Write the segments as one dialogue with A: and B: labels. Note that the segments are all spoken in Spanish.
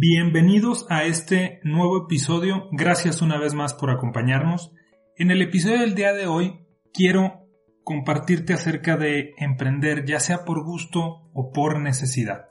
A: Bienvenidos a este nuevo episodio. Gracias una vez más por acompañarnos. En el episodio del día de hoy quiero compartirte acerca de emprender, ya sea por gusto o por necesidad.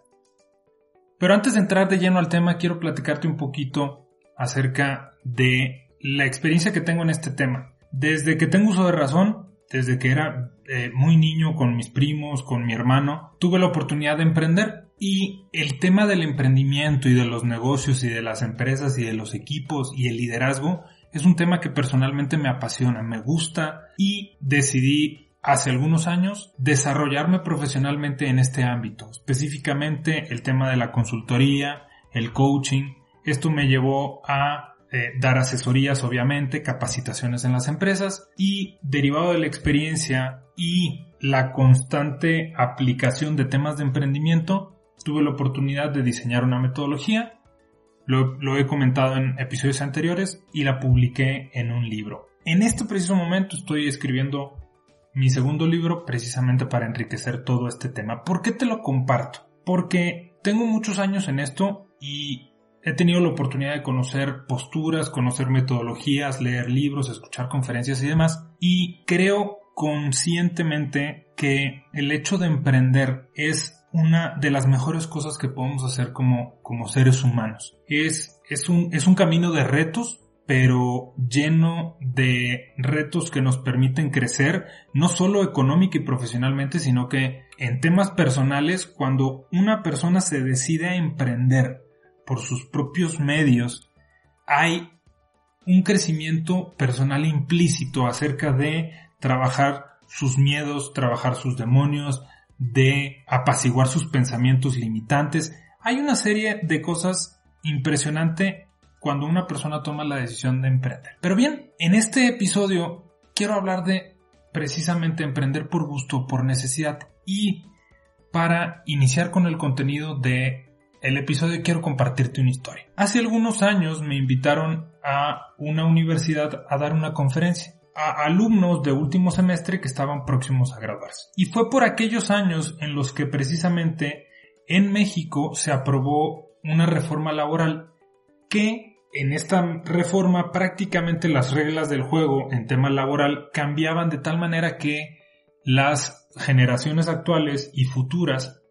A: Pero antes de entrar de lleno al tema, quiero platicarte un poquito acerca de la experiencia que tengo en este tema. Desde que tengo uso de razón, desde que era eh, muy niño con mis primos, con mi hermano, tuve la oportunidad de emprender y el tema del emprendimiento y de los negocios y de las empresas y de los equipos y el liderazgo es un tema que personalmente me apasiona, me gusta y decidí hace algunos años desarrollarme profesionalmente en este ámbito, específicamente el tema de la consultoría, el coaching. Esto me llevó a eh, dar asesorías, obviamente, capacitaciones en las empresas y derivado de la experiencia y la constante aplicación de temas de emprendimiento, tuve la oportunidad de diseñar una metodología, lo, he comentado en episodios anteriores y la publiqué en un libro. En este preciso momento estoy escribiendo mi segundo libro precisamente para enriquecer todo este tema. ¿Por qué te lo comparto? Porque tengo muchos años en esto y he tenido la oportunidad de conocer posturas, conocer metodologías, leer libros, escuchar conferencias y demás. Y creo conscientemente que el hecho de emprender es una de las mejores cosas que podemos hacer como, como seres humanos. Es, es, un, es un camino de retos, pero lleno de retos que nos permiten crecer, no solo económica y profesionalmente, sino que en temas personales, cuando una persona se decide a emprender por sus propios medios, hay un crecimiento personal implícito acerca de trabajar sus miedos, trabajar sus demonios, de apaciguar sus pensamientos limitantes. Hay una serie de cosas impresionante cuando una persona toma la decisión de emprender. Pero bien, en este episodio quiero hablar de precisamente emprender por gusto, por necesidad y para iniciar con el contenido de el episodio quiero compartirte una historia. Hace algunos años me invitaron a una universidad a dar una conferencia a alumnos de último semestre que estaban próximos a graduarse. Y fue por aquellos años en los que precisamente en México se aprobó una reforma laboral que en esta reforma prácticamente las reglas del juego en tema laboral cambiaban de tal manera que las generaciones actuales y futuras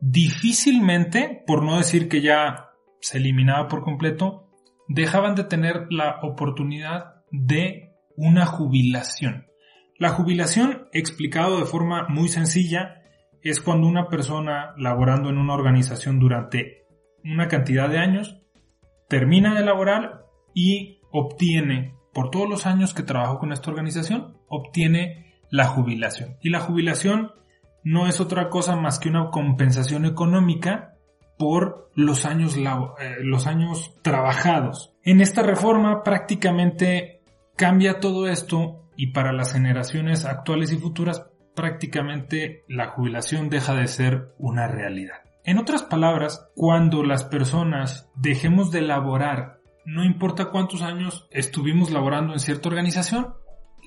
A: difícilmente, por no decir que ya se eliminaba por completo, dejaban de tener la oportunidad de una jubilación. La jubilación, explicado de forma muy sencilla, es cuando una persona laborando en una organización durante una cantidad de años termina de laborar y obtiene, por todos los años que trabajó con esta organización, obtiene la jubilación. Y la jubilación no es otra cosa más que una compensación económica por los años, eh, los años trabajados. En esta reforma prácticamente Cambia todo esto y para las generaciones actuales y futuras prácticamente la jubilación deja de ser una realidad. En otras palabras, cuando las personas dejemos de laborar, no importa cuántos años estuvimos laborando en cierta organización,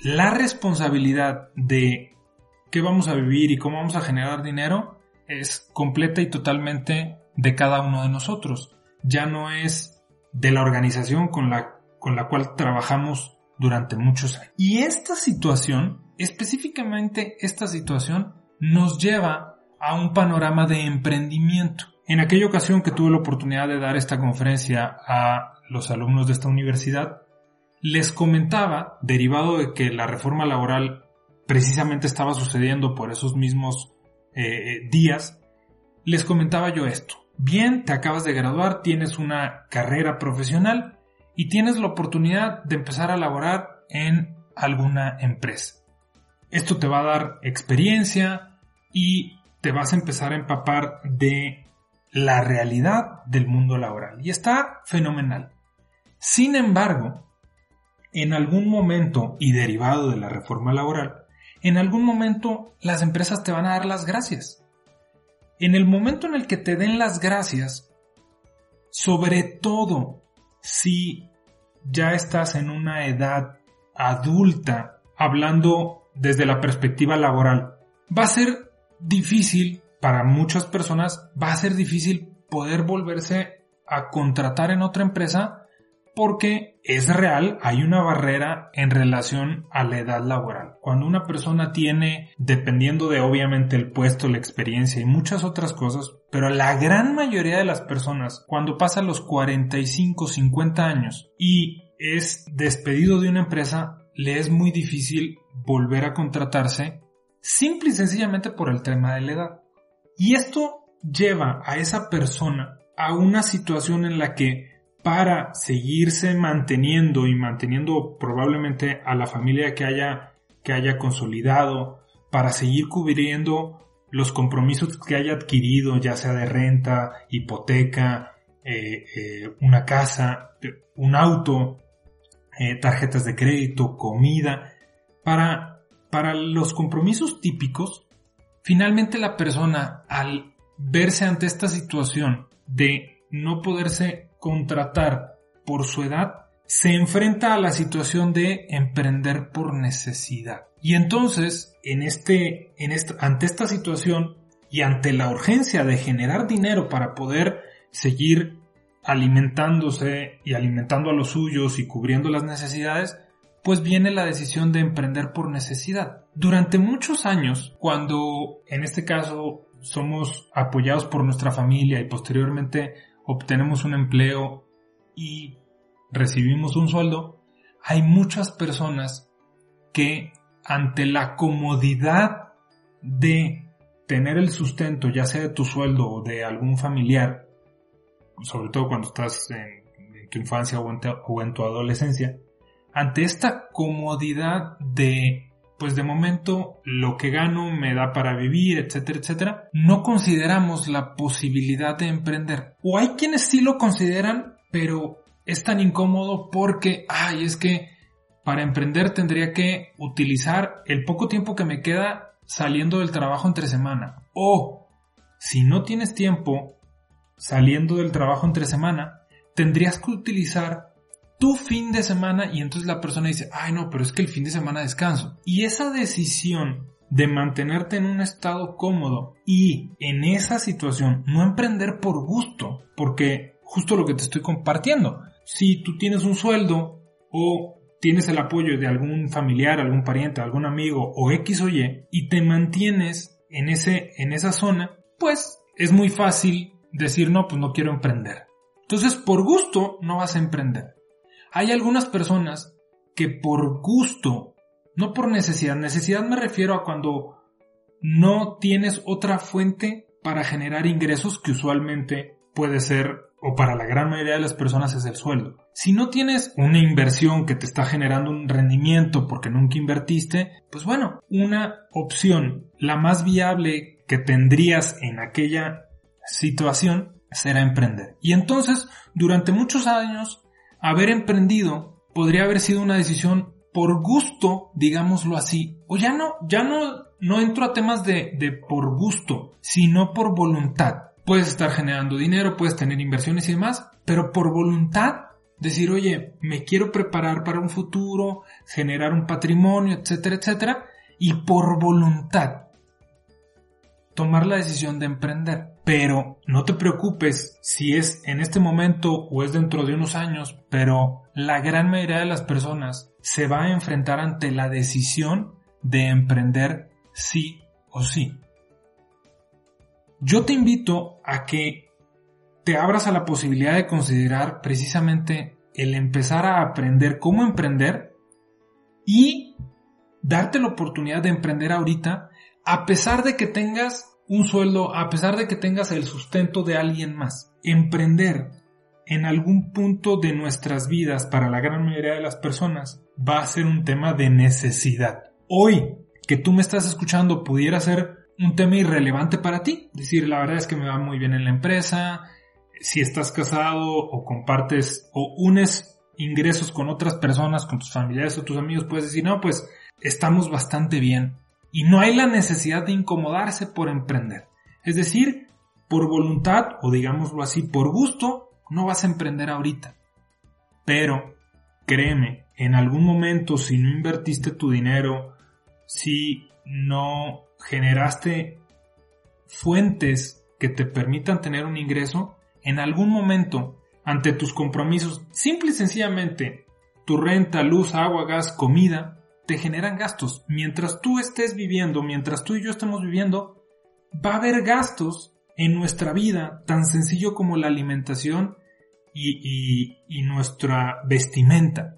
A: la responsabilidad de qué vamos a vivir y cómo vamos a generar dinero es completa y totalmente de cada uno de nosotros. Ya no es de la organización con la, con la cual trabajamos durante muchos años. Y esta situación, específicamente esta situación, nos lleva a un panorama de emprendimiento. En aquella ocasión que tuve la oportunidad de dar esta conferencia a los alumnos de esta universidad, les comentaba, derivado de que la reforma laboral precisamente estaba sucediendo por esos mismos eh, eh, días, les comentaba yo esto. Bien, te acabas de graduar, tienes una carrera profesional, y tienes la oportunidad de empezar a laborar en alguna empresa. Esto te va a dar experiencia y te vas a empezar a empapar de la realidad del mundo laboral. Y está fenomenal. Sin embargo, en algún momento, y derivado de la reforma laboral, en algún momento las empresas te van a dar las gracias. En el momento en el que te den las gracias, sobre todo si ya estás en una edad adulta, hablando desde la perspectiva laboral, va a ser difícil para muchas personas, va a ser difícil poder volverse a contratar en otra empresa porque es real, hay una barrera en relación a la edad laboral. Cuando una persona tiene, dependiendo de obviamente el puesto, la experiencia y muchas otras cosas, pero la gran mayoría de las personas, cuando pasa los 45, 50 años y es despedido de una empresa, le es muy difícil volver a contratarse simple y sencillamente por el tema de la edad. Y esto lleva a esa persona a una situación en la que para seguirse manteniendo y manteniendo probablemente a la familia que haya, que haya consolidado, para seguir cubriendo los compromisos que haya adquirido, ya sea de renta, hipoteca, eh, eh, una casa, un auto, eh, tarjetas de crédito, comida, para, para los compromisos típicos, finalmente la persona al verse ante esta situación de no poderse contratar por su edad, se enfrenta a la situación de emprender por necesidad. Y entonces, en este, en ante esta situación y ante la urgencia de generar dinero para poder seguir alimentándose y alimentando a los suyos y cubriendo las necesidades, pues viene la decisión de emprender por necesidad. Durante muchos años, cuando en este caso somos apoyados por nuestra familia y posteriormente obtenemos un empleo y recibimos un sueldo, hay muchas personas que ante la comodidad de tener el sustento, ya sea de tu sueldo o de algún familiar, sobre todo cuando estás en, tu infancia o en tu adolescencia, ante esta comodidad de pues de momento lo que gano me da para vivir, etcétera, etcétera, no consideramos la posibilidad de emprender. O hay quienes sí lo consideran, pero es tan incómodo porque, ay, es que para emprender tendría que utilizar el poco tiempo que me queda saliendo del trabajo entre semana. O, si no tienes tiempo saliendo del trabajo entre semana, tendrías que utilizar tu fin de semana y entonces la persona dice, ay no, pero es que el fin de semana descanso. Y esa decisión de mantenerte en un estado cómodo y en esa situación no emprender por gusto, porque justo lo que te estoy compartiendo, si tú tienes un sueldo o tienes el apoyo de algún familiar, algún pariente, algún amigo o X o Y y te mantienes en ese en esa zona, pues es muy fácil decir no, pues no quiero emprender. Entonces, por gusto no vas a emprender. Hay algunas personas que por gusto, no por necesidad, necesidad me refiero a cuando no tienes otra fuente para generar ingresos que usualmente puede ser o para la gran mayoría de las personas es el sueldo. Si no tienes una inversión que te está generando un rendimiento porque nunca invertiste, pues bueno, una opción, la más viable que tendrías en aquella situación será emprender. Y entonces, durante muchos años, haber emprendido podría haber sido una decisión por gusto, digámoslo así, o ya no, ya no, no entro a temas de, de por gusto, sino por voluntad. Puedes estar generando dinero, puedes tener inversiones y demás, pero por voluntad, decir, oye, me quiero preparar para un futuro, generar un patrimonio, etcétera, etcétera, y por voluntad tomar la decisión de emprender. Pero no te preocupes si es en este momento o es dentro de unos años, pero la gran mayoría de las personas se va a enfrentar ante la decisión de emprender sí o sí. Yo te invito a que te abras a la posibilidad de considerar precisamente el empezar a aprender cómo emprender y darte la oportunidad de emprender ahorita a pesar de que tengas un sueldo a pesar de que tengas el sustento de alguien más. Emprender en algún punto de nuestras vidas para la gran mayoría de las personas va a ser un tema de necesidad. Hoy que tú me estás escuchando pudiera ser un tema irrelevante para ti. Es decir, la verdad es que me va muy bien en la empresa. Si estás casado o compartes o unes ingresos con otras personas, con tus familiares o tus amigos, puedes decir, no, pues estamos bastante bien. Y no hay la necesidad de incomodarse por emprender. Es decir, por voluntad o digámoslo así, por gusto, no vas a emprender ahorita. Pero, créeme, en algún momento si no invertiste tu dinero, si no generaste fuentes que te permitan tener un ingreso, en algún momento, ante tus compromisos, simple y sencillamente, tu renta, luz, agua, gas, comida, te generan gastos. Mientras tú estés viviendo, mientras tú y yo estemos viviendo, va a haber gastos en nuestra vida, tan sencillo como la alimentación y, y nuestra vestimenta.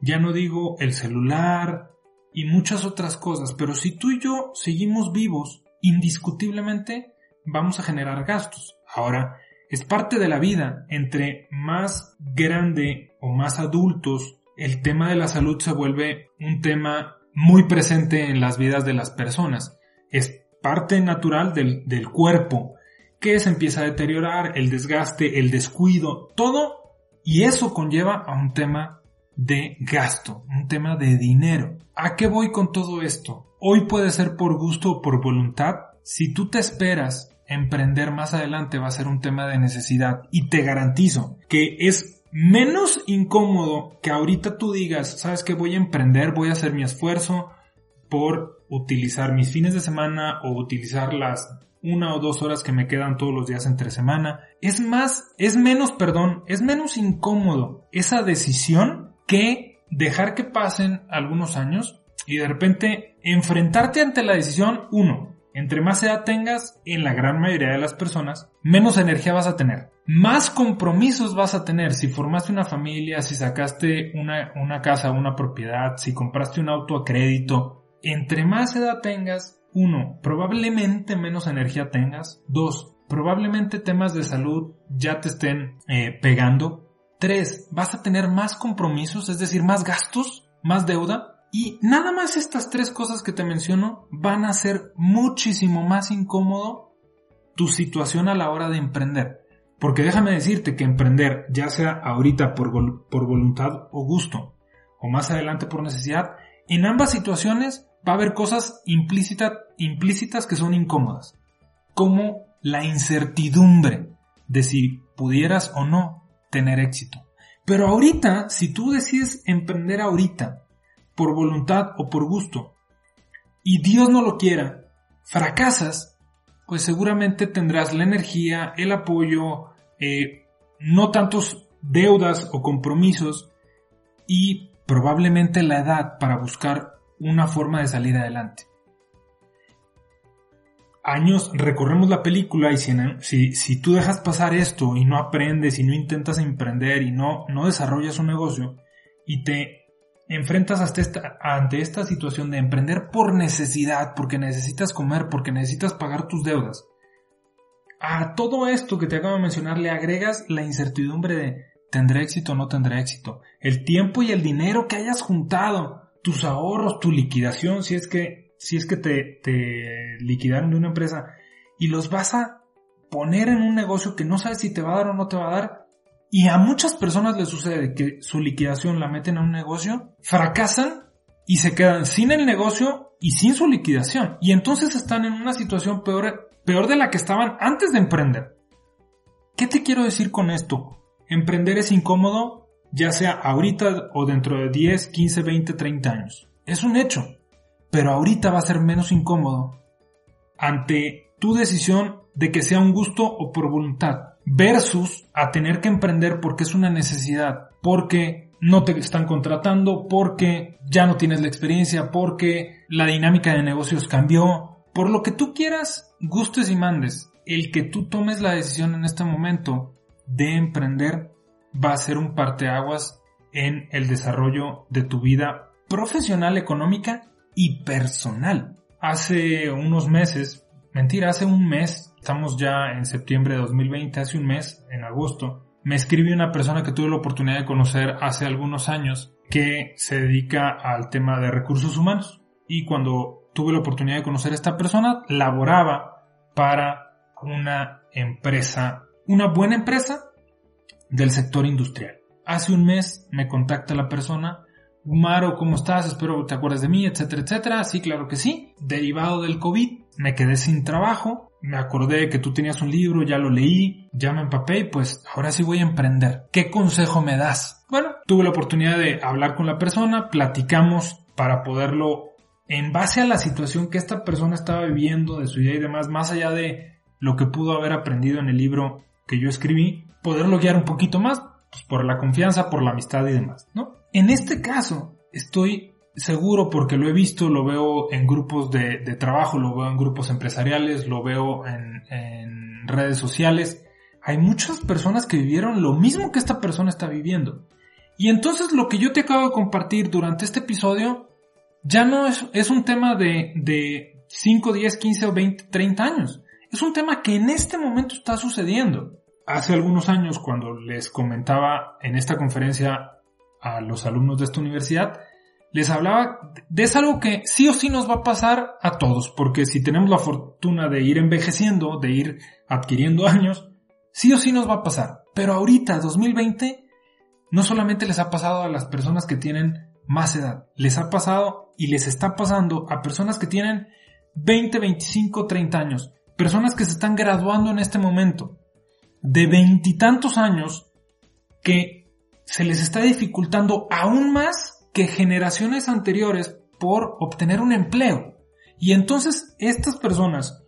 A: Ya no digo el celular, y muchas otras cosas, pero si tú y yo seguimos vivos, indiscutiblemente vamos a generar gastos. Ahora, es parte de la vida. Entre más grande o más adultos, el tema de la salud se vuelve un tema muy presente en las vidas de las personas. Es parte natural del, del cuerpo que se empieza a deteriorar, el desgaste, el descuido, todo, y eso conlleva a un tema de gasto, un tema de dinero. ¿A qué voy con todo esto? Hoy puede ser por gusto o por voluntad. Si tú te esperas emprender más adelante va a ser un tema de necesidad y te garantizo que es menos incómodo que ahorita tú digas, sabes que voy a emprender, voy a hacer mi esfuerzo por utilizar mis fines de semana o utilizar las una o dos horas que me quedan todos los días entre semana. Es más, es menos, perdón, es menos incómodo esa decisión que dejar que pasen algunos años y de repente enfrentarte ante la decisión, uno, entre más edad tengas, en la gran mayoría de las personas, menos energía vas a tener. Más compromisos vas a tener si formaste una familia, si sacaste una, una casa, una propiedad, si compraste un auto a crédito. Entre más edad tengas, uno, probablemente menos energía tengas. Dos, probablemente temas de salud ya te estén eh, pegando Tres, vas a tener más compromisos, es decir, más gastos, más deuda. Y nada más estas tres cosas que te menciono van a hacer muchísimo más incómodo tu situación a la hora de emprender. Porque déjame decirte que emprender, ya sea ahorita por, por voluntad o gusto, o más adelante por necesidad, en ambas situaciones va a haber cosas implícitas que son incómodas, como la incertidumbre de si pudieras o no tener éxito. Pero ahorita, si tú decides emprender ahorita, por voluntad o por gusto, y Dios no lo quiera, fracasas, pues seguramente tendrás la energía, el apoyo, eh, no tantos deudas o compromisos y probablemente la edad para buscar una forma de salir adelante. Años recorremos la película y si, si, tú dejas pasar esto y no aprendes y no intentas emprender y no, no desarrollas un negocio y te enfrentas hasta esta, ante esta situación de emprender por necesidad, porque necesitas comer, porque necesitas pagar tus deudas, a todo esto que te acabo de mencionar le agregas la incertidumbre de tendré éxito o no tendré éxito, el tiempo y el dinero que hayas juntado, tus ahorros, tu liquidación, si es que si es que te, te liquidaron de una empresa y los vas a poner en un negocio que no sabes si te va a dar o no te va a dar. Y a muchas personas les sucede que su liquidación la meten en un negocio, fracasan y se quedan sin el negocio y sin su liquidación. Y entonces están en una situación peor, peor de la que estaban antes de emprender. ¿Qué te quiero decir con esto? Emprender es incómodo, ya sea ahorita o dentro de 10, 15, 20, 30 años. Es un hecho pero ahorita va a ser menos incómodo ante tu decisión de que sea un gusto o por voluntad, versus a tener que emprender porque es una necesidad, porque no te están contratando, porque ya no tienes la experiencia, porque la dinámica de negocios cambió, por lo que tú quieras, gustes y mandes, el que tú tomes la decisión en este momento de emprender va a ser un parteaguas en el desarrollo de tu vida profesional, económica y personal. Hace unos meses, mentira, hace un mes, estamos ya en septiembre de 2020, hace un mes, en agosto, me escribió una persona que tuve la oportunidad de conocer hace algunos años que se dedica al tema de recursos humanos. Y cuando tuve la oportunidad de conocer a esta persona, laboraba para una empresa, una buena empresa del sector industrial. Hace un mes me contacta la persona, Maro, ¿cómo estás? Espero te acuerdes de mí, etcétera, etcétera. Sí, claro que sí. Derivado del COVID, me quedé sin trabajo, me acordé que tú tenías un libro, ya lo leí, ya me empapé y pues ahora sí voy a emprender. ¿Qué consejo me das? Bueno, tuve la oportunidad de hablar con la persona, platicamos para poderlo, en base a la situación que esta persona estaba viviendo, de su idea y demás, más allá de lo que pudo haber aprendido en el libro que yo escribí, poderlo guiar un poquito más, pues por la confianza, por la amistad y demás, ¿no? En este caso, estoy seguro porque lo he visto, lo veo en grupos de, trabajo, lo veo en grupos empresariales, lo veo en, redes sociales. Hay muchas personas que vivieron lo mismo que esta persona está viviendo. Y entonces lo que yo te acabo de compartir durante este episodio ya no es, es un tema de, de 5, 10, 15 o 20, 30 años. Es un tema que en este momento está sucediendo. Hace algunos años, cuando les comentaba en esta conferencia a los alumnos de esta universidad, les hablaba de algo que sí o sí nos va a pasar a todos, porque si tenemos la fortuna de ir envejeciendo, de ir adquiriendo años, sí o sí nos va a pasar. Pero ahorita, 2020, no solamente les ha pasado a las personas que tienen más edad, les ha pasado y les está pasando a personas que tienen 20, 25, 30 años, personas que se están graduando en este momento, de veintitantos años, que se les está dificultando aún más que generaciones anteriores por obtener un empleo. Y entonces estas personas,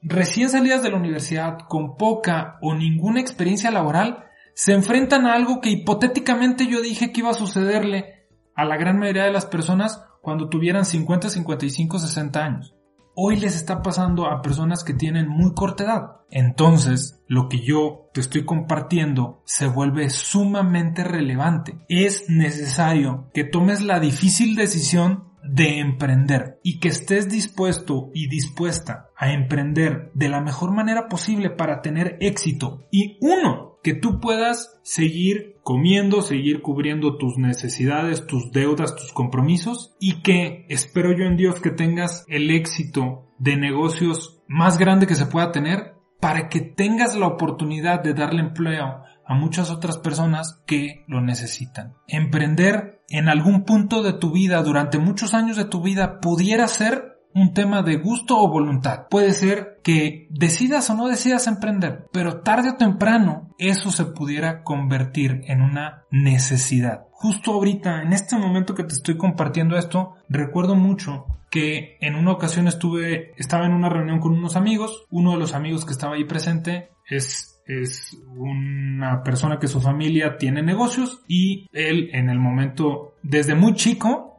A: recién salidas de la universidad, con poca o ninguna experiencia laboral, se enfrentan a algo que hipotéticamente yo dije que iba a sucederle a la gran mayoría de las personas cuando tuvieran 50, 55, 60 años. Hoy les está pasando a personas que tienen muy corta edad. Entonces, lo que yo te estoy compartiendo se vuelve sumamente relevante. Es necesario que tomes la difícil decisión de emprender y que estés dispuesto y dispuesta a emprender de la mejor manera posible para tener éxito. Y uno, que tú puedas seguir comiendo, seguir cubriendo tus necesidades, tus deudas, tus compromisos y que espero yo en Dios que tengas el éxito de negocios más grande que se pueda tener para que tengas la oportunidad de darle empleo a muchas otras personas que lo necesitan. Emprender en algún punto de tu vida, durante muchos años de tu vida, pudiera ser un tema de gusto o voluntad. Puede ser que decidas o no decidas emprender, pero tarde o temprano eso se pudiera convertir en una necesidad. Justo ahorita, en este momento que te estoy compartiendo esto, recuerdo mucho que en una ocasión estuve, estaba en una reunión con unos amigos, uno de los amigos que estaba ahí presente es es una persona que su familia tiene negocios y él en el momento, desde muy chico,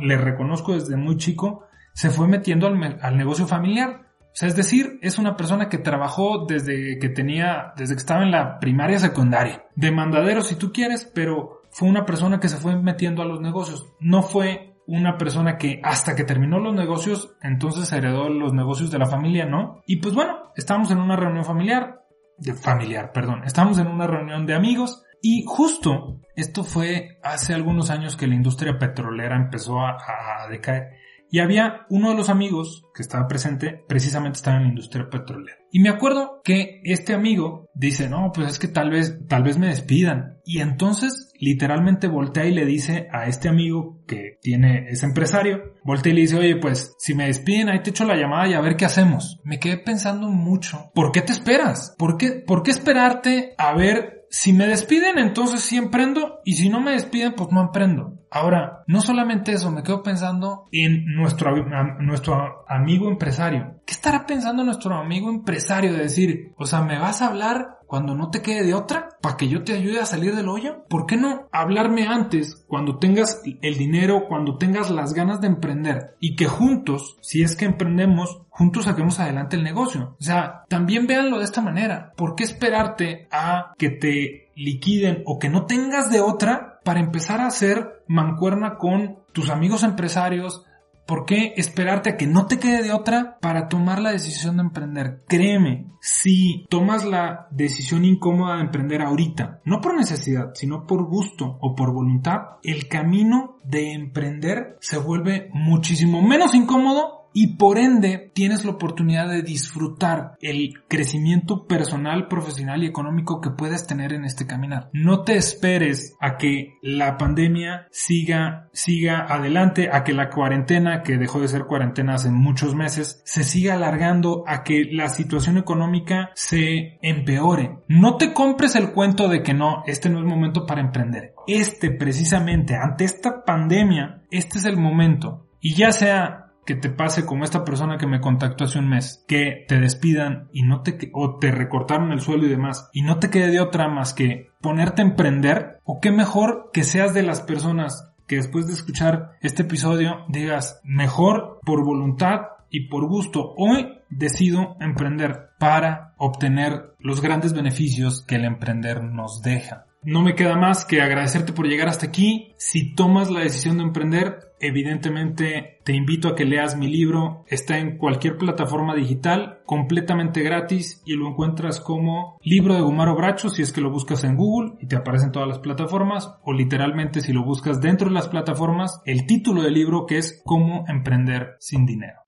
A: le reconozco desde muy chico, se fue metiendo al, negocio familiar. O sea, es decir, es una persona que trabajó desde que tenía, desde que estaba en la primaria secundaria. Demandadero si tú quieres, pero fue una persona que se fue metiendo a los negocios. No fue una persona que hasta que terminó los negocios, entonces heredó los negocios de la familia, ¿no? Y pues bueno, estábamos en una reunión familiar, de familiar, perdón. Estamos en una reunión de amigos y justo esto fue hace algunos años que la industria petrolera empezó a, decaer. Y había uno de los amigos que estaba presente, precisamente estaba en la industria petrolera. Y me acuerdo que este amigo dice, no, pues es que tal vez, tal vez me despidan. Y entonces literalmente voltea y le dice a este amigo que tiene, es empresario, voltea y le dice, oye, pues si me despiden, ahí te echo la llamada y a ver qué hacemos. Me quedé pensando mucho, ¿por qué te esperas? ¿Por qué, por qué esperarte a ver si me despiden, entonces sí emprendo, y si no me despiden, pues no emprendo. Ahora, no solamente eso, me quedo pensando en nuestro, nuestro amigo empresario. ¿Qué estará pensando nuestro amigo empresario de decir, o sea, me vas a hablar cuando no te quede de otra para que yo te ayude a salir del hoyo? ¿Por qué no hablarme antes, cuando tengas el dinero, cuando tengas las ganas de emprender y que juntos, si es que emprendemos, juntos saquemos adelante el negocio? O sea, también véanlo de esta manera. ¿Por qué esperarte a que te liquiden o que no tengas de otra para empezar a hacer mancuerna con tus amigos empresarios, ¿Por qué esperarte a que no te quede de otra para tomar la decisión de emprender? Créeme, si tomas la decisión incómoda de emprender ahorita, no por necesidad, sino por gusto o por voluntad, el camino de emprender se vuelve muchísimo menos incómodo y por ende tienes la oportunidad de disfrutar el crecimiento personal, profesional y económico que puedes tener en este caminar. No te esperes a que la pandemia siga, siga adelante, a que la cuarentena, que dejó de ser cuarentena hace muchos meses, se siga alargando, a que la situación económica se empeore. No te compres el cuento de que no, este no es momento para emprender. Este precisamente, ante esta pandemia, este es el momento. Y ya sea que te pase como esta persona que me contactó hace un mes, que te despidan y no te o te recortaron el sueldo y demás y no te quede de otra más que ponerte a emprender o qué mejor que seas de las personas que después de escuchar este episodio digas mejor por voluntad y por gusto hoy decido emprender para obtener los grandes beneficios que el emprender nos deja. No me queda más que agradecerte por llegar hasta aquí. Si tomas la decisión de emprender, evidentemente te invito a que leas mi libro. Está en cualquier plataforma digital, completamente gratis y lo encuentras como libro de Gumaro Bracho si es que lo buscas en Google y te aparecen todas las plataformas o literalmente si lo buscas dentro de las plataformas, el título del libro que es Cómo emprender sin dinero.